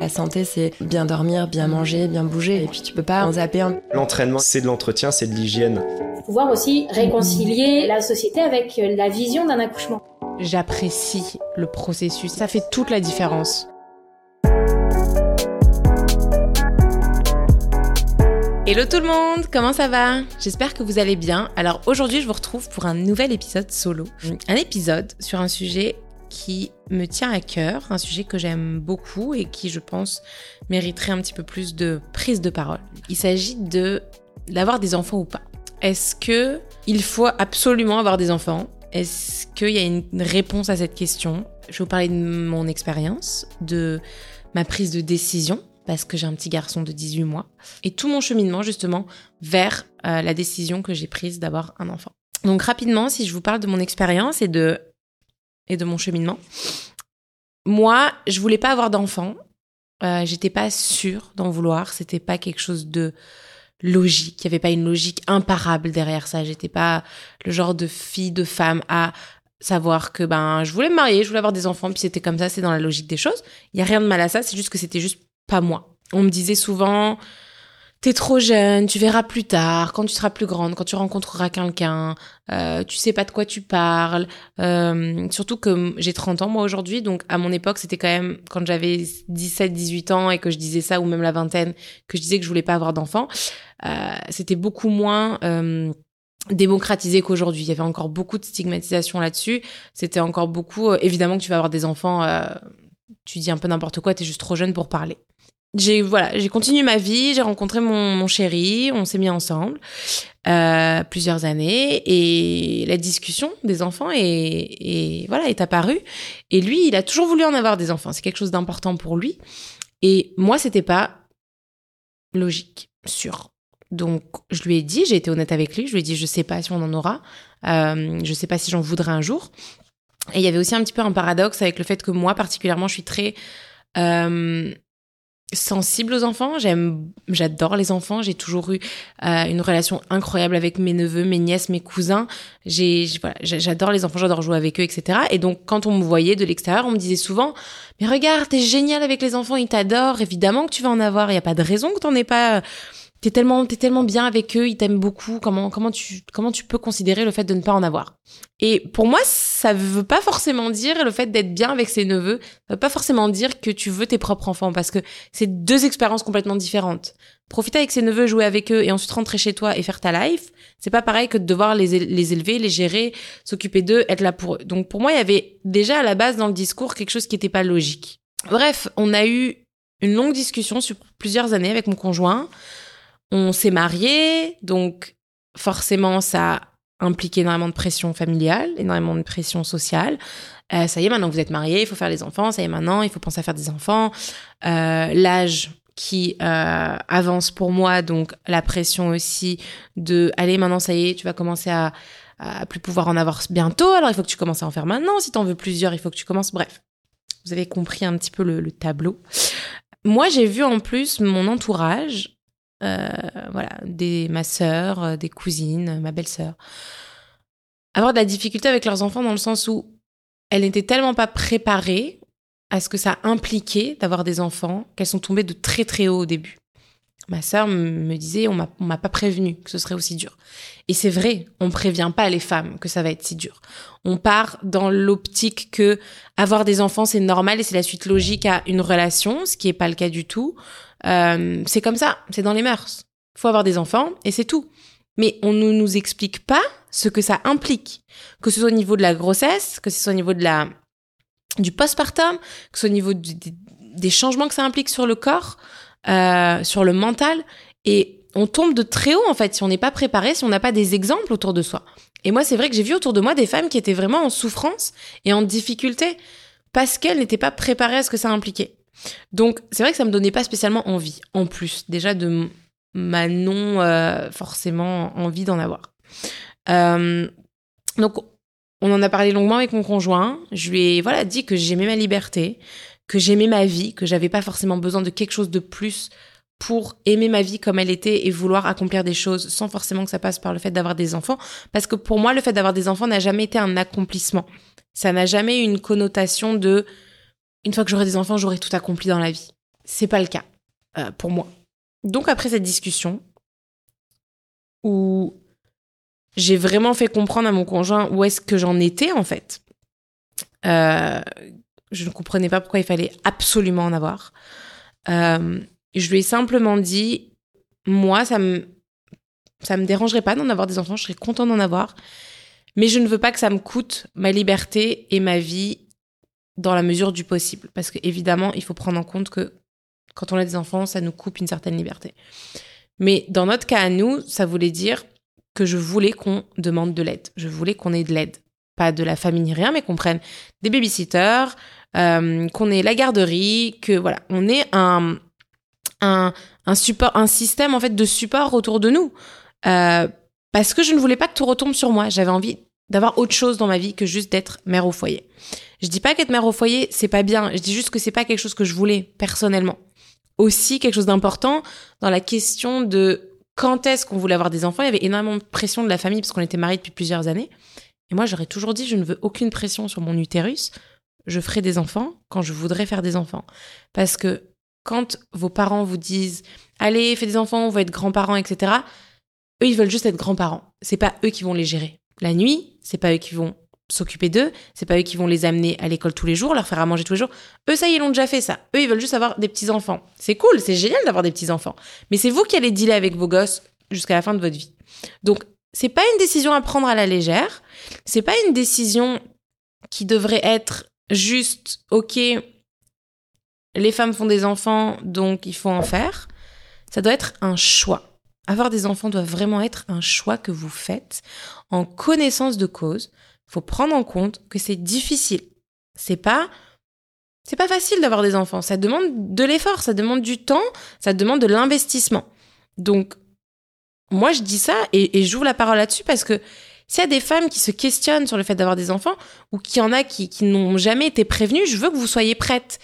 La santé, c'est bien dormir, bien manger, bien bouger, et puis tu peux pas en zapper. L'entraînement, c'est de l'entretien, c'est de l'hygiène. Pouvoir aussi réconcilier la société avec la vision d'un accouchement. J'apprécie le processus, ça fait toute la différence. Hello tout le monde, comment ça va? J'espère que vous allez bien. Alors aujourd'hui je vous retrouve pour un nouvel épisode solo. Un épisode sur un sujet qui me tient à cœur, un sujet que j'aime beaucoup et qui, je pense, mériterait un petit peu plus de prise de parole. Il s'agit de d'avoir des enfants ou pas. Est-ce que il faut absolument avoir des enfants? Est-ce qu'il y a une réponse à cette question? Je vais vous parler de mon expérience, de ma prise de décision parce que j'ai un petit garçon de 18 mois et tout mon cheminement justement vers euh, la décision que j'ai prise d'avoir un enfant. Donc rapidement, si je vous parle de mon expérience et de et de mon cheminement. Moi, je voulais pas avoir d'enfant. Euh, J'étais pas sûre d'en vouloir. C'était pas quelque chose de logique. Il y avait pas une logique imparable derrière ça. J'étais pas le genre de fille, de femme à savoir que ben je voulais me marier, je voulais avoir des enfants, puis c'était comme ça, c'est dans la logique des choses. Il y a rien de mal à ça. C'est juste que c'était juste pas moi. On me disait souvent, t'es trop jeune, tu verras plus tard, quand tu seras plus grande, quand tu rencontreras quelqu'un, euh, tu sais pas de quoi tu parles. Euh, surtout que j'ai 30 ans moi aujourd'hui, donc à mon époque c'était quand même quand j'avais 17, 18 ans et que je disais ça ou même la vingtaine, que je disais que je voulais pas avoir d'enfants, euh, c'était beaucoup moins euh, démocratisé qu'aujourd'hui. Il y avait encore beaucoup de stigmatisation là-dessus. C'était encore beaucoup, euh, évidemment que tu vas avoir des enfants, euh, tu dis un peu n'importe quoi, t'es juste trop jeune pour parler j'ai voilà, j'ai continué ma vie, j'ai rencontré mon, mon, chéri, on s'est mis ensemble euh, plusieurs années et la discussion des enfants est, est, voilà est apparue et lui il a toujours voulu en avoir des enfants, c'est quelque chose d'important pour lui et moi c'était pas logique, sûr. Donc je lui ai dit, j'ai été honnête avec lui, je lui ai dit je sais pas si on en aura, euh, je sais pas si j'en voudrais un jour. Et il y avait aussi un petit peu un paradoxe avec le fait que moi particulièrement je suis très euh, sensible aux enfants. J'aime, j'adore les enfants. J'ai toujours eu euh, une relation incroyable avec mes neveux, mes nièces, mes cousins. J'adore les enfants, j'adore jouer avec eux, etc. Et donc, quand on me voyait de l'extérieur, on me disait souvent, mais regarde, t'es génial avec les enfants, ils t'adorent. Évidemment que tu vas en avoir. Il y a pas de raison que t'en aies pas. T'es tellement, t'es tellement bien avec eux, ils t'aiment beaucoup. Comment, comment tu, comment tu peux considérer le fait de ne pas en avoir? Et pour moi, ça veut pas forcément dire le fait d'être bien avec ses neveux. Ça veut pas forcément dire que tu veux tes propres enfants, parce que c'est deux expériences complètement différentes. Profiter avec ses neveux, jouer avec eux, et ensuite rentrer chez toi et faire ta life, c'est pas pareil que de devoir les, les élever, les gérer, s'occuper d'eux, être là pour eux. Donc pour moi, il y avait déjà à la base dans le discours quelque chose qui n'était pas logique. Bref, on a eu une longue discussion sur plusieurs années avec mon conjoint. On s'est mariés, donc forcément ça implique énormément de pression familiale, énormément de pression sociale. Euh, ça y est, maintenant vous êtes mariés, il faut faire les enfants. Ça y est, maintenant il faut penser à faire des enfants. Euh, L'âge qui euh, avance pour moi, donc la pression aussi de allez maintenant ça y est, tu vas commencer à, plus pouvoir en avoir bientôt. Alors il faut que tu commences à en faire maintenant. Si tu en veux plusieurs, il faut que tu commences. Bref, vous avez compris un petit peu le, le tableau. Moi, j'ai vu en plus mon entourage voilà, des, ma sœur, euh, des cousines, ma belle-sœur, avoir de la difficulté avec leurs enfants dans le sens où elles n'étaient tellement pas préparées à ce que ça impliquait d'avoir des enfants qu'elles sont tombées de très très haut au début. Ma sœur me disait, on m'a pas prévenu que ce serait aussi dur. Et c'est vrai, on prévient pas les femmes que ça va être si dur. On part dans l'optique que avoir des enfants c'est normal et c'est la suite logique à une relation, ce qui est pas le cas du tout. Euh, c'est comme ça, c'est dans les mœurs. Il faut avoir des enfants et c'est tout. Mais on ne nous explique pas ce que ça implique, que ce soit au niveau de la grossesse, que ce soit au niveau de la du postpartum, que ce soit au niveau des changements que ça implique sur le corps, euh, sur le mental, et on tombe de très haut en fait si on n'est pas préparé, si on n'a pas des exemples autour de soi. Et moi, c'est vrai que j'ai vu autour de moi des femmes qui étaient vraiment en souffrance et en difficulté parce qu'elles n'étaient pas préparées à ce que ça impliquait. Donc, c'est vrai que ça me donnait pas spécialement envie, en plus, déjà de ma non euh, forcément envie d'en avoir. Euh, donc, on en a parlé longuement avec mon conjoint. Je lui ai voilà dit que j'aimais ma liberté, que j'aimais ma vie, que j'avais pas forcément besoin de quelque chose de plus pour aimer ma vie comme elle était et vouloir accomplir des choses sans forcément que ça passe par le fait d'avoir des enfants. Parce que pour moi, le fait d'avoir des enfants n'a jamais été un accomplissement. Ça n'a jamais eu une connotation de une fois que j'aurai des enfants, j'aurai tout accompli dans la vie. c'est pas le cas euh, pour moi. Donc après cette discussion, où j'ai vraiment fait comprendre à mon conjoint où est-ce que j'en étais en fait, euh, je ne comprenais pas pourquoi il fallait absolument en avoir. Euh, je lui ai simplement dit, moi, ça me, ça me dérangerait pas d'en avoir des enfants, je serais content d'en avoir, mais je ne veux pas que ça me coûte ma liberté et ma vie dans la mesure du possible. Parce qu'évidemment, il faut prendre en compte que quand on a des enfants, ça nous coupe une certaine liberté. Mais dans notre cas à nous, ça voulait dire que je voulais qu'on demande de l'aide. Je voulais qu'on ait de l'aide. Pas de la famille ni rien, mais qu'on prenne des babysitters, euh, qu'on ait la garderie, que voilà, on ait un, un, support, un système en fait de support autour de nous. Euh, parce que je ne voulais pas que tout retombe sur moi. J'avais envie d'avoir autre chose dans ma vie que juste d'être mère au foyer. Je dis pas qu'être mère au foyer, c'est pas bien. Je dis juste que c'est pas quelque chose que je voulais personnellement. Aussi, quelque chose d'important dans la question de quand est-ce qu'on voulait avoir des enfants, il y avait énormément de pression de la famille parce qu'on était mariés depuis plusieurs années. Et moi, j'aurais toujours dit, je ne veux aucune pression sur mon utérus. Je ferai des enfants quand je voudrais faire des enfants. Parce que quand vos parents vous disent, allez, fais des enfants, on va être grands-parents, etc., eux, ils veulent juste être grands-parents. C'est pas eux qui vont les gérer. La nuit, c'est pas eux qui vont s'occuper d'eux, c'est pas eux qui vont les amener à l'école tous les jours, leur faire à manger tous les jours. Eux, ça, ils l'ont déjà fait ça. Eux, ils veulent juste avoir des petits-enfants. C'est cool, c'est génial d'avoir des petits-enfants. Mais c'est vous qui allez dealer avec vos gosses jusqu'à la fin de votre vie. Donc, c'est pas une décision à prendre à la légère. C'est pas une décision qui devrait être juste, ok, les femmes font des enfants, donc il faut en faire. Ça doit être un choix. Avoir des enfants doit vraiment être un choix que vous faites en connaissance de cause, faut prendre en compte que c'est difficile. C'est pas c'est pas facile d'avoir des enfants, ça demande de l'effort, ça demande du temps, ça demande de l'investissement. Donc moi je dis ça et, et j'ouvre la parole là-dessus parce que s'il y a des femmes qui se questionnent sur le fait d'avoir des enfants ou qu'il y en a qui, n'ont jamais été prévenues, je veux que vous soyez prêtes.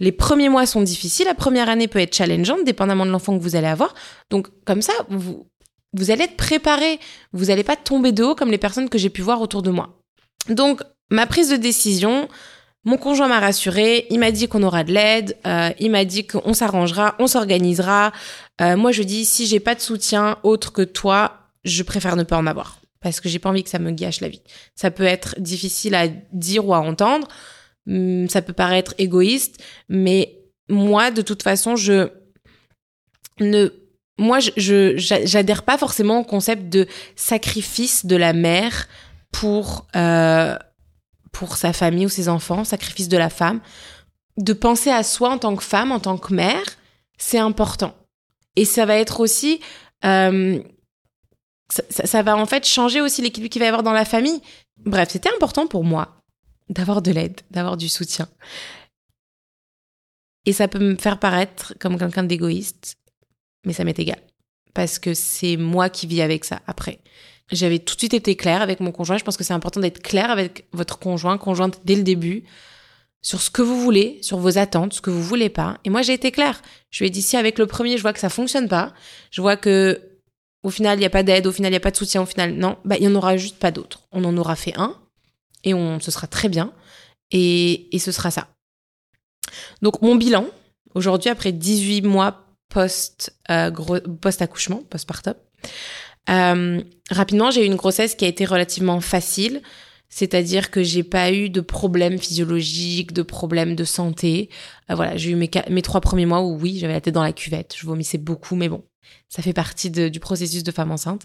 Les premiers mois sont difficiles, la première année peut être challengeante, dépendamment de l'enfant que vous allez avoir. Donc, comme ça, vous, vous allez être préparé. Vous n'allez pas tomber de haut comme les personnes que j'ai pu voir autour de moi. Donc, ma prise de décision, mon conjoint m'a rassuré, il m'a dit qu'on aura de l'aide, euh, il m'a dit qu'on s'arrangera, on s'organisera. Euh, moi, je dis, si j'ai pas de soutien autre que toi, je préfère ne pas en avoir. Parce que j'ai pas envie que ça me gâche la vie. Ça peut être difficile à dire ou à entendre. Hum, ça peut paraître égoïste, mais moi, de toute façon, je ne moi, je j'adhère pas forcément au concept de sacrifice de la mère pour, euh, pour sa famille ou ses enfants, sacrifice de la femme. De penser à soi en tant que femme, en tant que mère, c'est important. Et ça va être aussi... Euh, ça, ça, va en fait changer aussi l'équilibre qu'il va y avoir dans la famille. Bref, c'était important pour moi d'avoir de l'aide, d'avoir du soutien. Et ça peut me faire paraître comme quelqu'un d'égoïste, mais ça m'est égal. Parce que c'est moi qui vis avec ça après. J'avais tout de suite été claire avec mon conjoint. Je pense que c'est important d'être clair avec votre conjoint, conjointe dès le début, sur ce que vous voulez, sur vos attentes, ce que vous voulez pas. Et moi, j'ai été claire. Je lui ai dit si avec le premier, je vois que ça fonctionne pas, je vois que au final, il n'y a pas d'aide, au final, il n'y a pas de soutien, au final, non, bah, il n'y en aura juste pas d'autres. On en aura fait un, et on, ce sera très bien, et, et ce sera ça. Donc, mon bilan, aujourd'hui, après 18 mois euh, post accouchement, postpartum, euh, rapidement, j'ai eu une grossesse qui a été relativement facile, c'est-à-dire que j'ai pas eu de problèmes physiologiques, de problèmes de santé. Euh, voilà, j'ai eu mes, mes trois premiers mois où oui, j'avais la tête dans la cuvette, je vomissais beaucoup, mais bon, ça fait partie du processus de femme enceinte.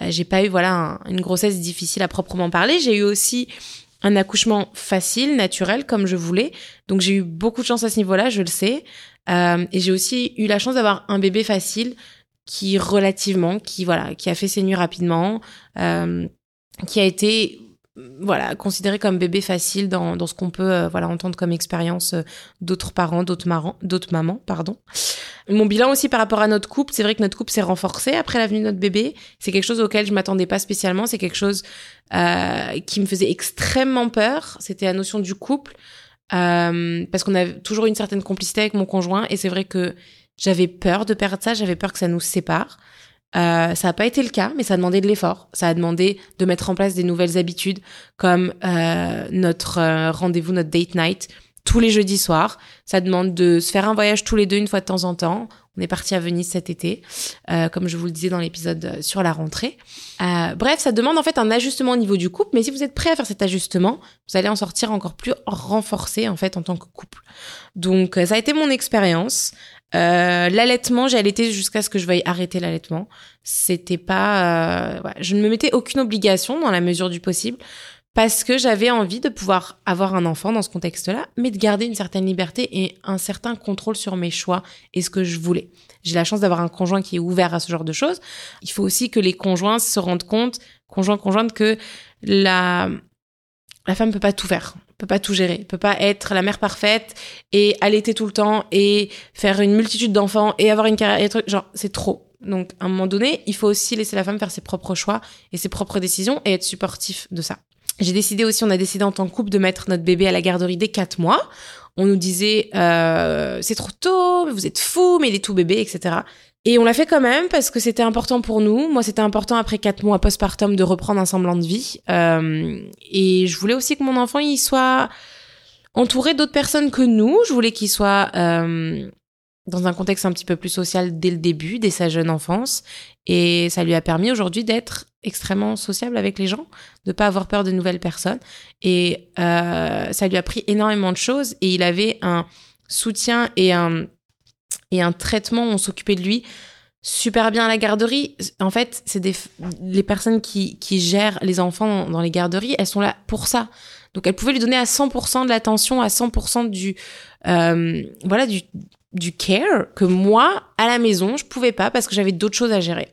Euh, j'ai pas eu voilà une grossesse difficile à proprement parler. J'ai eu aussi un accouchement facile, naturel, comme je voulais. Donc j'ai eu beaucoup de chance à ce niveau-là, je le sais. Et j'ai aussi eu la chance d'avoir un bébé facile qui relativement, qui voilà, qui a fait ses nuits rapidement, euh, qui a été voilà considéré comme bébé facile dans, dans ce qu'on peut euh, voilà entendre comme expérience euh, d'autres parents, d'autres marrants, d'autres mamans, pardon. Mon bilan aussi par rapport à notre couple, c'est vrai que notre couple s'est renforcé après la venue de notre bébé. C'est quelque chose auquel je m'attendais pas spécialement. C'est quelque chose euh, qui me faisait extrêmement peur. C'était la notion du couple euh, parce qu'on a toujours une certaine complicité avec mon conjoint et c'est vrai que j'avais peur de perdre ça, j'avais peur que ça nous sépare. Euh, ça n'a pas été le cas, mais ça a demandé de l'effort. Ça a demandé de mettre en place des nouvelles habitudes, comme euh, notre euh, rendez-vous, notre date night, tous les jeudis soirs. Ça demande de se faire un voyage tous les deux une fois de temps en temps. On est parti à Venise cet été, euh, comme je vous le disais dans l'épisode euh, sur la rentrée. Bref, ça demande en fait un ajustement au niveau du couple, mais si vous êtes prêt à faire cet ajustement, vous allez en sortir encore plus renforcé en fait en tant que couple. Donc ça a été mon expérience. L'allaitement, j'ai allaité jusqu'à ce que je veuille arrêter l'allaitement. C'était pas, je ne me mettais aucune obligation dans la mesure du possible parce que j'avais envie de pouvoir avoir un enfant dans ce contexte-là, mais de garder une certaine liberté et un certain contrôle sur mes choix et ce que je voulais. J'ai la chance d'avoir un conjoint qui est ouvert à ce genre de choses. Il faut aussi que les conjoints se rendent compte, conjoints, conjointes, que la, la femme peut pas tout faire, peut pas tout gérer, peut pas être la mère parfaite et allaiter tout le temps et faire une multitude d'enfants et avoir une carrière, et trucs, genre, c'est trop. Donc, à un moment donné, il faut aussi laisser la femme faire ses propres choix et ses propres décisions et être supportif de ça. J'ai décidé aussi, on a décidé en tant que couple de mettre notre bébé à la garderie dès 4 mois. On nous disait, euh, c'est trop tôt, vous êtes fou, mais il est tout bébé, etc. Et on l'a fait quand même parce que c'était important pour nous. Moi, c'était important après 4 mois postpartum de reprendre un semblant de vie. Euh, et je voulais aussi que mon enfant, il soit entouré d'autres personnes que nous. Je voulais qu'il soit euh, dans un contexte un petit peu plus social dès le début, dès sa jeune enfance. Et ça lui a permis aujourd'hui d'être extrêmement sociable avec les gens, de pas avoir peur de nouvelles personnes. Et euh, ça lui a pris énormément de choses. Et il avait un soutien et un, et un traitement. On s'occupait de lui super bien à la garderie. En fait, c'est des les personnes qui, qui gèrent les enfants dans, les garderies, elles sont là pour ça. Donc elles pouvaient lui donner à 100% de l'attention, à 100% du euh, voilà du du care que moi, à la maison, je pouvais pas parce que j'avais d'autres choses à gérer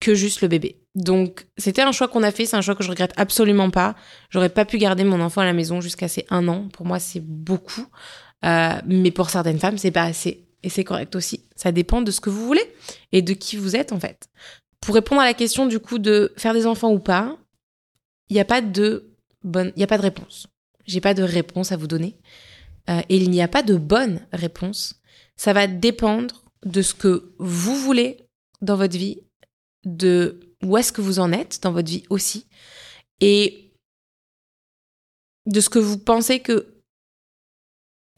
que juste le bébé. Donc, c'était un choix qu'on a fait, c'est un choix que je regrette absolument pas. J'aurais pas pu garder mon enfant à la maison jusqu'à ses un an. Pour moi, c'est beaucoup. Euh, mais pour certaines femmes, c'est pas assez. Et c'est correct aussi. Ça dépend de ce que vous voulez et de qui vous êtes, en fait. Pour répondre à la question, du coup, de faire des enfants ou pas, il n'y a pas de bonne, il n'y a pas de réponse. J'ai pas de réponse à vous donner. Euh, et il n'y a pas de bonne réponse ça va dépendre de ce que vous voulez dans votre vie, de où est-ce que vous en êtes dans votre vie aussi, et de ce que vous pensez que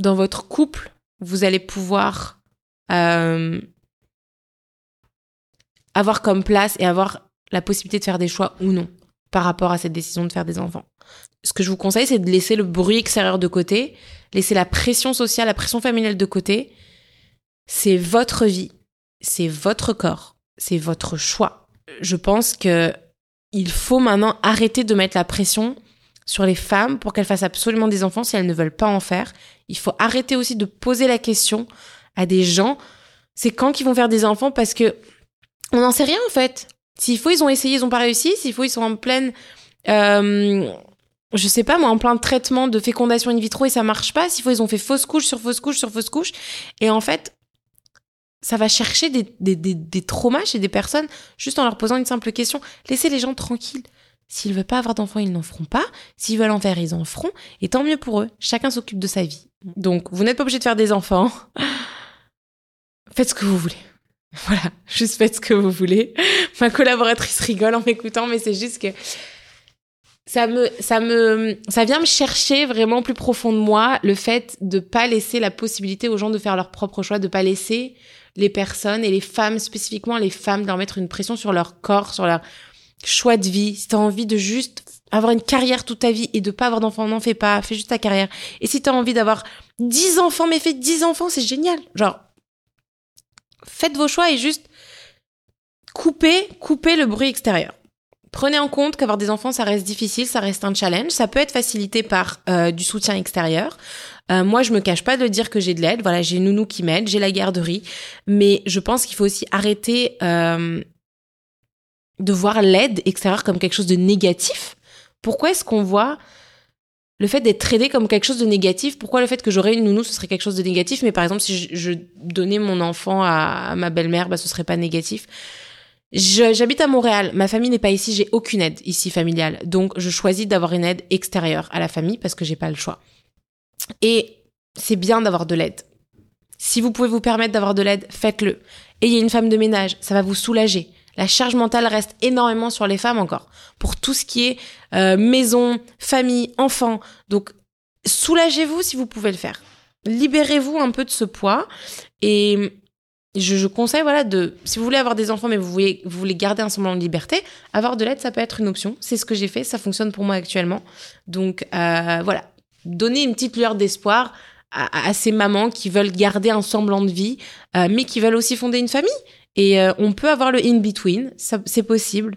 dans votre couple, vous allez pouvoir euh, avoir comme place et avoir la possibilité de faire des choix ou non par rapport à cette décision de faire des enfants. Ce que je vous conseille, c'est de laisser le bruit extérieur de côté, laisser la pression sociale, la pression familiale de côté c'est votre vie, c'est votre corps, c'est votre choix. Je pense que il faut maintenant arrêter de mettre la pression sur les femmes pour qu'elles fassent absolument des enfants si elles ne veulent pas en faire. Il faut arrêter aussi de poser la question à des gens, c'est quand qu'ils vont faire des enfants? Parce que on n'en sait rien en fait. S'il faut, ils ont essayé, ils n'ont pas réussi. S'il faut, ils sont en pleine, euh, je sais pas moi, en plein traitement de fécondation in vitro et ça marche pas. S'il faut, ils ont fait fausse couche sur fausse couche sur fausse couche. Et en fait, ça va chercher des, des, des, traumas chez des personnes juste en leur posant une simple question. Laissez les gens tranquilles. S'ils veulent pas avoir d'enfants, ils n'en feront pas. S'ils veulent en faire, ils en feront. Et tant mieux pour eux. Chacun s'occupe de sa vie. Donc, vous n'êtes pas obligé de faire des enfants. Faites ce que vous voulez. Voilà, juste faites ce que vous voulez. Ma collaboratrice rigole en m'écoutant, mais c'est juste que ça me, ça me, ça vient me chercher vraiment plus profond de moi le fait de pas laisser la possibilité aux gens de faire leur propre choix, de pas laisser les personnes et les femmes, spécifiquement les femmes, de leur mettre une pression sur leur corps, sur leur choix de vie. Si t'as envie de juste avoir une carrière toute ta vie et de pas avoir d'enfants, n'en fais pas, fais juste ta carrière. Et si t'as envie d'avoir 10 enfants, mais fais 10 enfants, c'est génial. Genre, faites vos choix et juste coupez, coupez le bruit extérieur. Prenez en compte qu'avoir des enfants, ça reste difficile, ça reste un challenge. Ça peut être facilité par euh, du soutien extérieur. Euh, moi, je me cache pas de dire que j'ai de l'aide. Voilà, j'ai Nounou qui m'aide, j'ai la garderie. Mais je pense qu'il faut aussi arrêter euh, de voir l'aide extérieure comme quelque chose de négatif. Pourquoi est-ce qu'on voit le fait d'être aidé comme quelque chose de négatif? Pourquoi le fait que j'aurais une nounou, ce serait quelque chose de négatif? Mais par exemple, si je, donnais mon enfant à, à ma belle-mère, bah, ce serait pas négatif. J'habite à Montréal, ma famille n'est pas ici, j'ai aucune aide ici familiale. Donc je choisis d'avoir une aide extérieure à la famille parce que j'ai pas le choix. Et c'est bien d'avoir de l'aide. Si vous pouvez vous permettre d'avoir de l'aide, faites-le. Ayez une femme de ménage, ça va vous soulager. La charge mentale reste énormément sur les femmes encore. Pour tout ce qui est euh, maison, famille, enfants. Donc soulagez-vous si vous pouvez le faire. Libérez-vous un peu de ce poids et je, conseille voilà de si vous voulez avoir des enfants mais vous voulez vous garder un semblant de liberté avoir de l'aide ça peut être une option c'est ce que j'ai fait ça fonctionne pour moi actuellement donc euh, voilà donner une petite lueur d'espoir à, à, ces mamans qui veulent garder un semblant de vie euh, mais qui veulent aussi fonder une famille et euh, on peut avoir le in between c'est possible.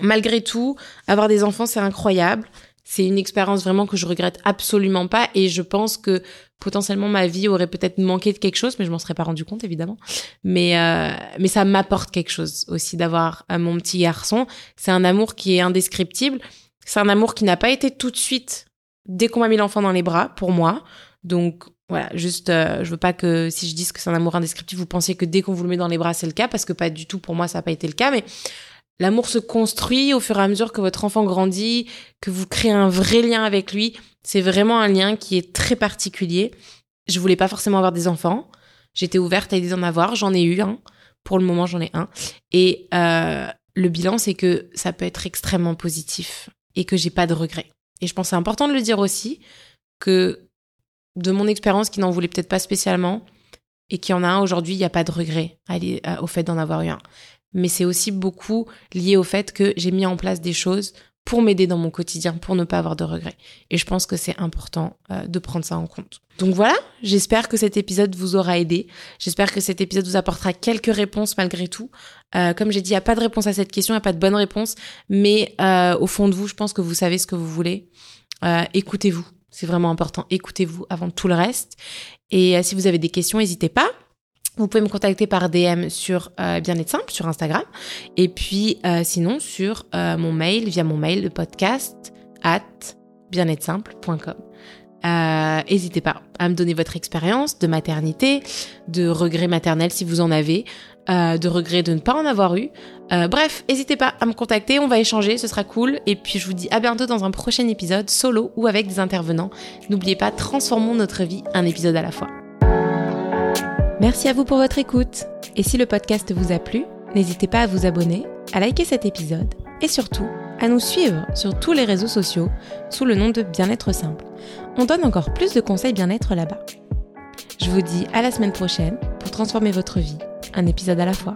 Malgré tout avoir des enfants c'est incroyable. C'est une expérience vraiment que je regrette absolument pas. Et je pense que potentiellement ma vie aurait peut-être manqué de quelque chose mais je m'en serais pas rendu compte évidemment. Mais euh, mais ça m'apporte quelque chose aussi d'avoir euh, mon petit garçon. C'est un amour qui est indescriptible. C'est un amour qui n'a pas été tout de suite dès qu'on m'a mis l'enfant dans les bras pour moi. Donc voilà, juste, euh, je veux pas que si je dis que c'est un amour indescriptible, vous pensiez que dès qu'on vous le met dans les bras, c'est le cas, parce que pas du tout, pour moi, ça n'a pas été le cas, mais L'amour se construit au fur et à mesure que votre enfant grandit, que vous créez un vrai lien avec lui. C'est vraiment un lien qui est très particulier. Je voulais pas forcément avoir des enfants. J'étais ouverte à l'idée d'en avoir. J'en ai eu un. Pour le moment, j'en ai un. Et euh, le bilan, c'est que ça peut être extrêmement positif et que j'ai pas de regrets. Et je pense que c'est important de le dire aussi que de mon expérience, qui n'en voulait peut-être pas spécialement et qui en a un aujourd'hui, il n'y a pas de regret au fait d'en avoir eu un mais c'est aussi beaucoup lié au fait que j'ai mis en place des choses pour m'aider dans mon quotidien, pour ne pas avoir de regrets. Et je pense que c'est important euh, de prendre ça en compte. Donc voilà, j'espère que cet épisode vous aura aidé. J'espère que cet épisode vous apportera quelques réponses malgré tout. Euh, comme j'ai dit, il n'y a pas de réponse à cette question, il n'y a pas de bonne réponse, mais euh, au fond de vous, je pense que vous savez ce que vous voulez. Écoutez-vous, c'est vraiment important. Écoutez-vous avant tout le reste. Et si vous avez des questions, n'hésitez pas. Vous pouvez me contacter par DM sur euh, Bien-être simple sur Instagram et puis euh, sinon sur euh, mon mail via mon mail de podcast at bien-être simple.com. N'hésitez pas à me donner votre expérience de maternité, de regrets maternels si vous en avez, de regrets de ne pas en avoir eu. bref, n'hésitez pas à me contacter, on va échanger, ce sera cool. Et puis je vous dis à bientôt dans un prochain épisode solo ou avec des intervenants. N'oubliez pas, transformons notre vie un épisode à la fois. Merci à vous pour votre écoute. Et si le podcast vous a plu, n'hésitez pas à vous abonner, à liker cet épisode et surtout à nous suivre sur tous les réseaux sociaux sous le nom de Bien-être Simple. On donne encore plus de conseils bien-être là-bas. Je vous dis à la semaine prochaine pour transformer votre vie, un épisode à la fois.